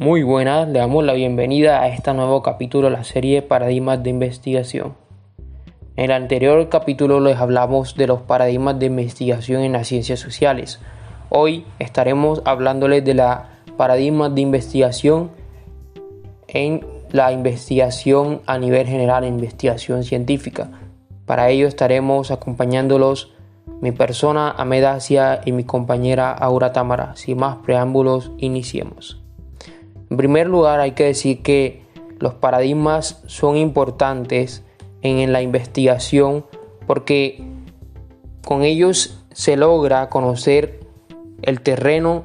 Muy buenas, le damos la bienvenida a este nuevo capítulo de la serie Paradigmas de Investigación. En el anterior capítulo les hablamos de los paradigmas de investigación en las ciencias sociales. Hoy estaremos hablándoles de la paradigmas de investigación en la investigación a nivel general, investigación científica. Para ello estaremos acompañándolos mi persona Amedacia y mi compañera Aura Támara. Sin más preámbulos, iniciemos. En primer lugar, hay que decir que los paradigmas son importantes en la investigación porque con ellos se logra conocer el terreno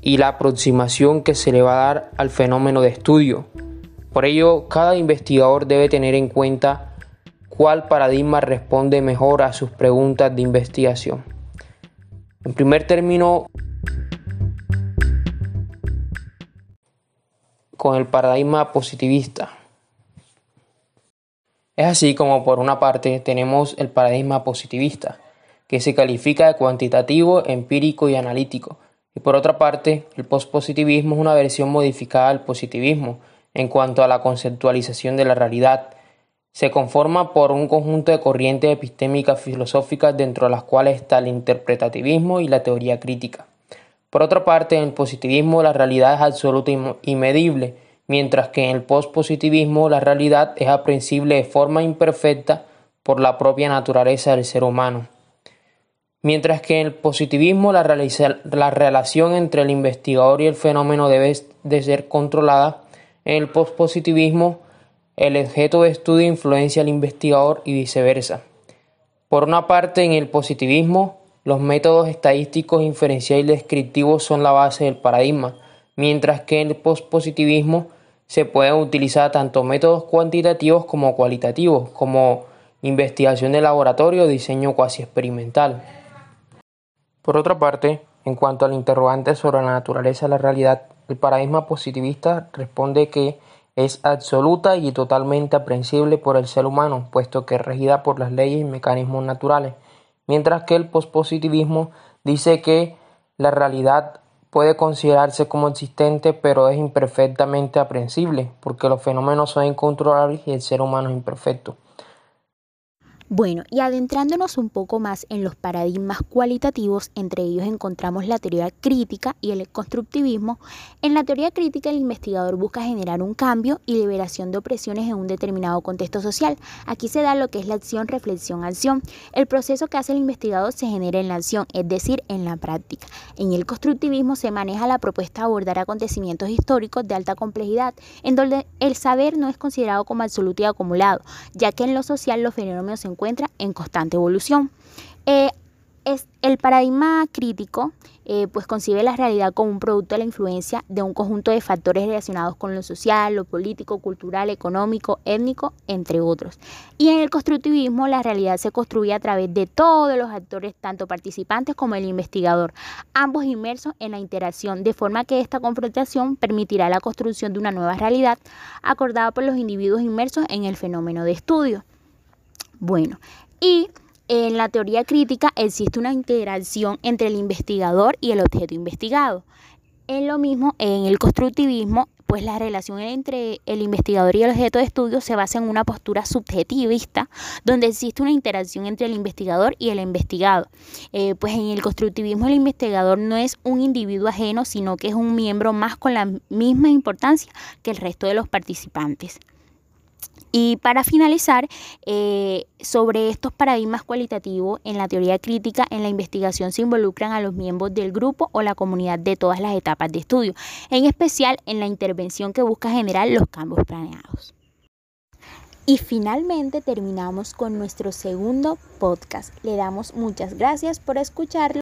y la aproximación que se le va a dar al fenómeno de estudio. Por ello, cada investigador debe tener en cuenta cuál paradigma responde mejor a sus preguntas de investigación. En primer término, con el paradigma positivista. Es así como por una parte tenemos el paradigma positivista, que se califica de cuantitativo, empírico y analítico, y por otra parte el pospositivismo es una versión modificada del positivismo en cuanto a la conceptualización de la realidad. Se conforma por un conjunto de corrientes epistémicas filosóficas dentro de las cuales está el interpretativismo y la teoría crítica. Por otra parte, en el positivismo la realidad es absoluta y medible, mientras que en el pospositivismo la realidad es aprensible de forma imperfecta por la propia naturaleza del ser humano. Mientras que en el positivismo la, la relación entre el investigador y el fenómeno debe de ser controlada, en el pospositivismo el objeto de estudio influencia al investigador y viceversa. Por una parte, en el positivismo, los métodos estadísticos, inferenciales y descriptivos son la base del paradigma, mientras que en el pospositivismo se pueden utilizar tanto métodos cuantitativos como cualitativos, como investigación de laboratorio o diseño cuasi experimental. Por otra parte, en cuanto al interrogante sobre la naturaleza de la realidad, el paradigma positivista responde que es absoluta y totalmente aprensible por el ser humano, puesto que es regida por las leyes y mecanismos naturales mientras que el pospositivismo dice que la realidad puede considerarse como existente pero es imperfectamente aprensible porque los fenómenos son incontrolables y el ser humano es imperfecto. Bueno, y adentrándonos un poco más en los paradigmas cualitativos, entre ellos encontramos la teoría crítica y el constructivismo. En la teoría crítica el investigador busca generar un cambio y liberación de opresiones en un determinado contexto social. Aquí se da lo que es la acción, reflexión, acción. El proceso que hace el investigador se genera en la acción, es decir, en la práctica. En el constructivismo se maneja la propuesta de abordar acontecimientos históricos de alta complejidad, en donde el saber no es considerado como absoluto y acumulado, ya que en lo social los fenómenos se encuentra en constante evolución. Eh, es el paradigma crítico eh, pues concibe la realidad como un producto de la influencia de un conjunto de factores relacionados con lo social, lo político, cultural, económico, étnico, entre otros. Y en el constructivismo la realidad se construye a través de todos los actores, tanto participantes como el investigador, ambos inmersos en la interacción, de forma que esta confrontación permitirá la construcción de una nueva realidad acordada por los individuos inmersos en el fenómeno de estudio. Bueno, y en la teoría crítica existe una integración entre el investigador y el objeto investigado. En lo mismo, en el constructivismo, pues la relación entre el investigador y el objeto de estudio se basa en una postura subjetivista, donde existe una interacción entre el investigador y el investigado. Eh, pues en el constructivismo el investigador no es un individuo ajeno, sino que es un miembro más con la misma importancia que el resto de los participantes. Y para finalizar, eh, sobre estos paradigmas cualitativos, en la teoría crítica, en la investigación se involucran a los miembros del grupo o la comunidad de todas las etapas de estudio, en especial en la intervención que busca generar los cambios planeados. Y finalmente terminamos con nuestro segundo podcast. Le damos muchas gracias por escucharlo.